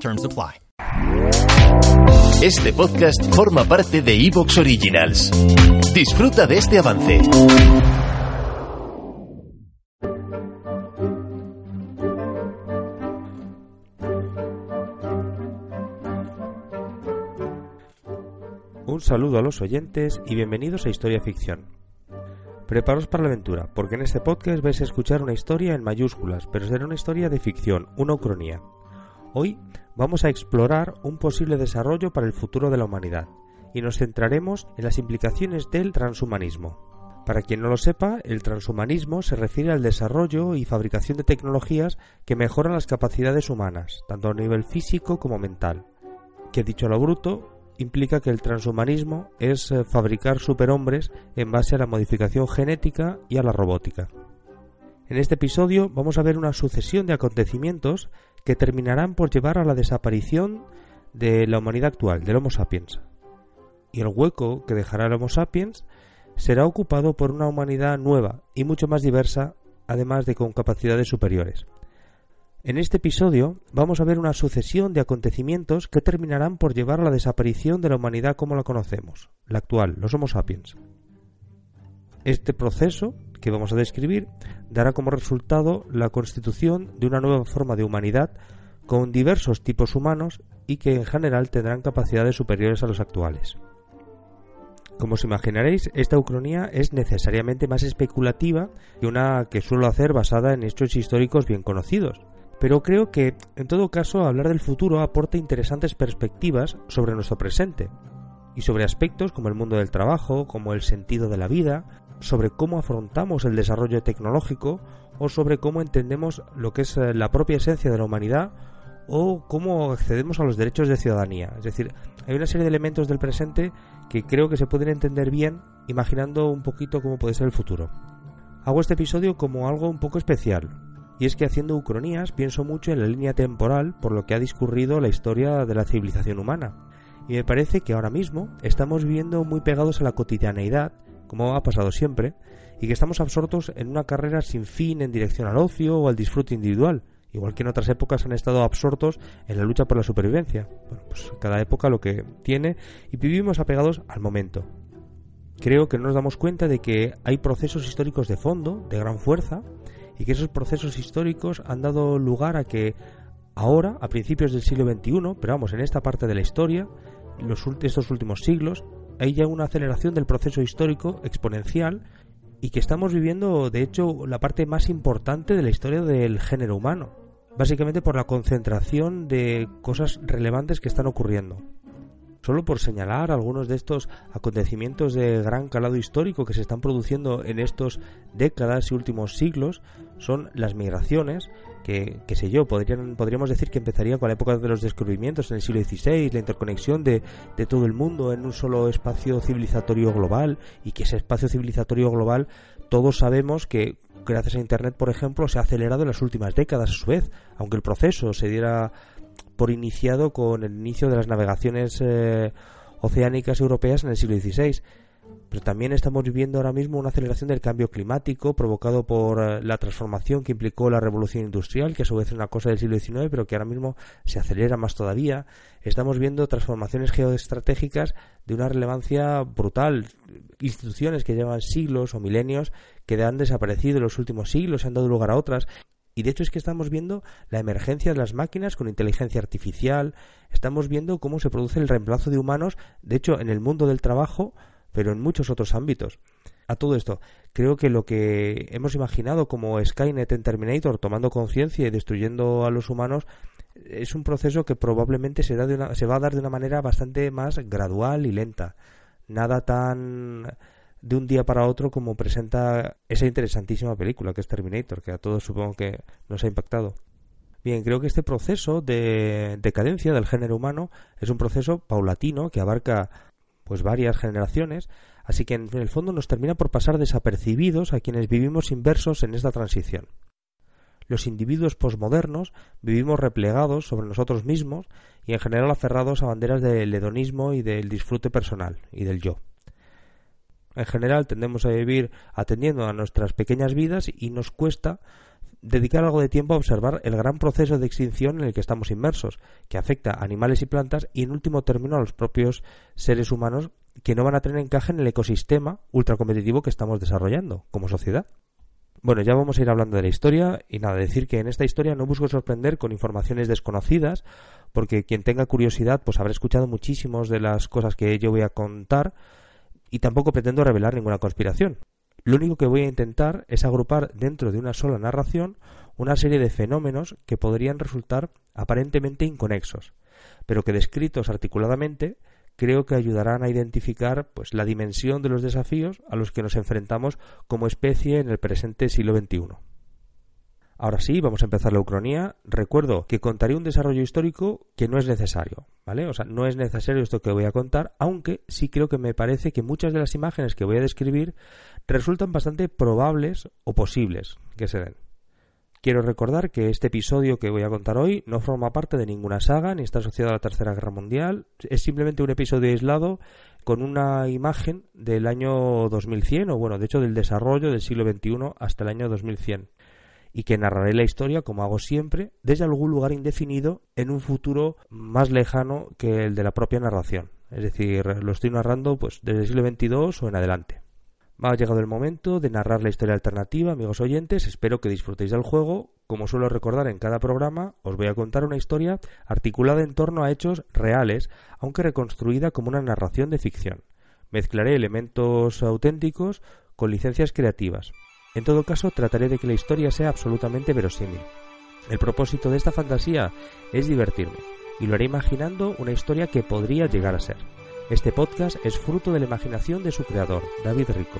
Terms apply. Este podcast forma parte de Evox Originals. Disfruta de este avance. Un saludo a los oyentes y bienvenidos a Historia Ficción. Preparaos para la aventura, porque en este podcast vais a escuchar una historia en mayúsculas, pero será una historia de ficción, una ucronía. Hoy vamos a explorar un posible desarrollo para el futuro de la humanidad y nos centraremos en las implicaciones del transhumanismo. Para quien no lo sepa, el transhumanismo se refiere al desarrollo y fabricación de tecnologías que mejoran las capacidades humanas, tanto a nivel físico como mental. Que dicho a lo bruto, implica que el transhumanismo es eh, fabricar superhombres en base a la modificación genética y a la robótica. En este episodio vamos a ver una sucesión de acontecimientos que terminarán por llevar a la desaparición de la humanidad actual, del Homo sapiens. Y el hueco que dejará el Homo sapiens será ocupado por una humanidad nueva y mucho más diversa, además de con capacidades superiores. En este episodio vamos a ver una sucesión de acontecimientos que terminarán por llevar a la desaparición de la humanidad como la conocemos, la actual, los Homo sapiens. Este proceso que vamos a describir dará como resultado la constitución de una nueva forma de humanidad con diversos tipos humanos y que en general tendrán capacidades superiores a los actuales. Como os imaginaréis, esta ucronía es necesariamente más especulativa que una que suelo hacer basada en hechos históricos bien conocidos, pero creo que, en todo caso, hablar del futuro aporta interesantes perspectivas sobre nuestro presente, y sobre aspectos como el mundo del trabajo, como el sentido de la vida, sobre cómo afrontamos el desarrollo tecnológico o sobre cómo entendemos lo que es eh, la propia esencia de la humanidad o cómo accedemos a los derechos de ciudadanía. Es decir, hay una serie de elementos del presente que creo que se pueden entender bien imaginando un poquito cómo puede ser el futuro. Hago este episodio como algo un poco especial, y es que haciendo ucronías pienso mucho en la línea temporal por lo que ha discurrido la historia de la civilización humana. Y me parece que ahora mismo estamos viviendo muy pegados a la cotidianeidad como ha pasado siempre, y que estamos absortos en una carrera sin fin en dirección al ocio o al disfrute individual, igual que en otras épocas han estado absortos en la lucha por la supervivencia. Bueno, pues cada época lo que tiene y vivimos apegados al momento. Creo que no nos damos cuenta de que hay procesos históricos de fondo, de gran fuerza, y que esos procesos históricos han dado lugar a que ahora, a principios del siglo XXI, pero vamos, en esta parte de la historia, los, estos últimos siglos, hay ya una aceleración del proceso histórico exponencial y que estamos viviendo, de hecho, la parte más importante de la historia del género humano, básicamente por la concentración de cosas relevantes que están ocurriendo. Solo por señalar algunos de estos acontecimientos de gran calado histórico que se están produciendo en estos décadas y últimos siglos, son las migraciones, que, qué sé yo, podrían, podríamos decir que empezaría con la época de los descubrimientos en el siglo XVI, la interconexión de, de todo el mundo en un solo espacio civilizatorio global, y que ese espacio civilizatorio global todos sabemos que gracias a Internet, por ejemplo, se ha acelerado en las últimas décadas a su vez, aunque el proceso se diera por iniciado con el inicio de las navegaciones eh, oceánicas europeas en el siglo XVI. Pero también estamos viviendo ahora mismo una aceleración del cambio climático provocado por eh, la transformación que implicó la revolución industrial, que a su vez es una cosa del siglo XIX, pero que ahora mismo se acelera más todavía. Estamos viendo transformaciones geoestratégicas de una relevancia brutal. Instituciones que llevan siglos o milenios que han desaparecido en los últimos siglos, han dado lugar a otras. Y de hecho es que estamos viendo la emergencia de las máquinas con inteligencia artificial, estamos viendo cómo se produce el reemplazo de humanos, de hecho en el mundo del trabajo, pero en muchos otros ámbitos. A todo esto, creo que lo que hemos imaginado como Skynet en Terminator tomando conciencia y destruyendo a los humanos es un proceso que probablemente se, da se va a dar de una manera bastante más gradual y lenta. Nada tan de un día para otro como presenta esa interesantísima película que es Terminator, que a todos supongo que nos ha impactado. Bien, creo que este proceso de decadencia del género humano es un proceso paulatino que abarca pues varias generaciones, así que en el fondo nos termina por pasar desapercibidos a quienes vivimos inversos en esta transición. Los individuos posmodernos vivimos replegados sobre nosotros mismos y en general aferrados a banderas del hedonismo y del disfrute personal y del yo. En general tendemos a vivir atendiendo a nuestras pequeñas vidas y nos cuesta dedicar algo de tiempo a observar el gran proceso de extinción en el que estamos inmersos, que afecta a animales y plantas y en último término a los propios seres humanos que no van a tener encaje en el ecosistema ultracompetitivo que estamos desarrollando como sociedad. Bueno, ya vamos a ir hablando de la historia y nada, decir que en esta historia no busco sorprender con informaciones desconocidas, porque quien tenga curiosidad pues habrá escuchado muchísimas de las cosas que yo voy a contar y tampoco pretendo revelar ninguna conspiración. Lo único que voy a intentar es agrupar dentro de una sola narración una serie de fenómenos que podrían resultar aparentemente inconexos, pero que descritos articuladamente creo que ayudarán a identificar pues la dimensión de los desafíos a los que nos enfrentamos como especie en el presente siglo XXI. Ahora sí, vamos a empezar la ucronía. Recuerdo que contaré un desarrollo histórico que no es necesario, ¿vale? O sea, no es necesario esto que voy a contar, aunque sí creo que me parece que muchas de las imágenes que voy a describir resultan bastante probables o posibles que se den. Quiero recordar que este episodio que voy a contar hoy no forma parte de ninguna saga ni está asociado a la Tercera Guerra Mundial. Es simplemente un episodio aislado con una imagen del año 2100, o bueno, de hecho del desarrollo del siglo XXI hasta el año 2100 y que narraré la historia, como hago siempre, desde algún lugar indefinido en un futuro más lejano que el de la propia narración. Es decir, lo estoy narrando pues desde el siglo XXII o en adelante. Ha llegado el momento de narrar la historia alternativa, amigos oyentes. Espero que disfrutéis del juego. Como suelo recordar en cada programa, os voy a contar una historia articulada en torno a hechos reales, aunque reconstruida como una narración de ficción. Mezclaré elementos auténticos con licencias creativas. En todo caso, trataré de que la historia sea absolutamente verosímil. El propósito de esta fantasía es divertirme, y lo haré imaginando una historia que podría llegar a ser. Este podcast es fruto de la imaginación de su creador, David Rico.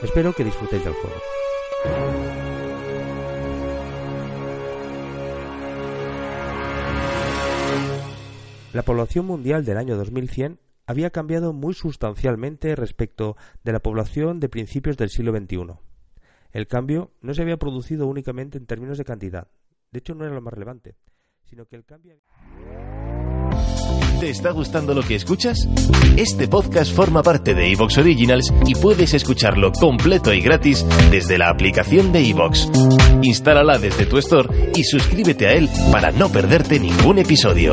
Espero que disfrutéis del juego. La población mundial del año 2100 había cambiado muy sustancialmente respecto de la población de principios del siglo XXI. El cambio no se había producido únicamente en términos de cantidad. De hecho, no era lo más relevante, sino que el cambio... ¿Te está gustando lo que escuchas? Este podcast forma parte de Evox Originals y puedes escucharlo completo y gratis desde la aplicación de Evox. Instálala desde tu store y suscríbete a él para no perderte ningún episodio.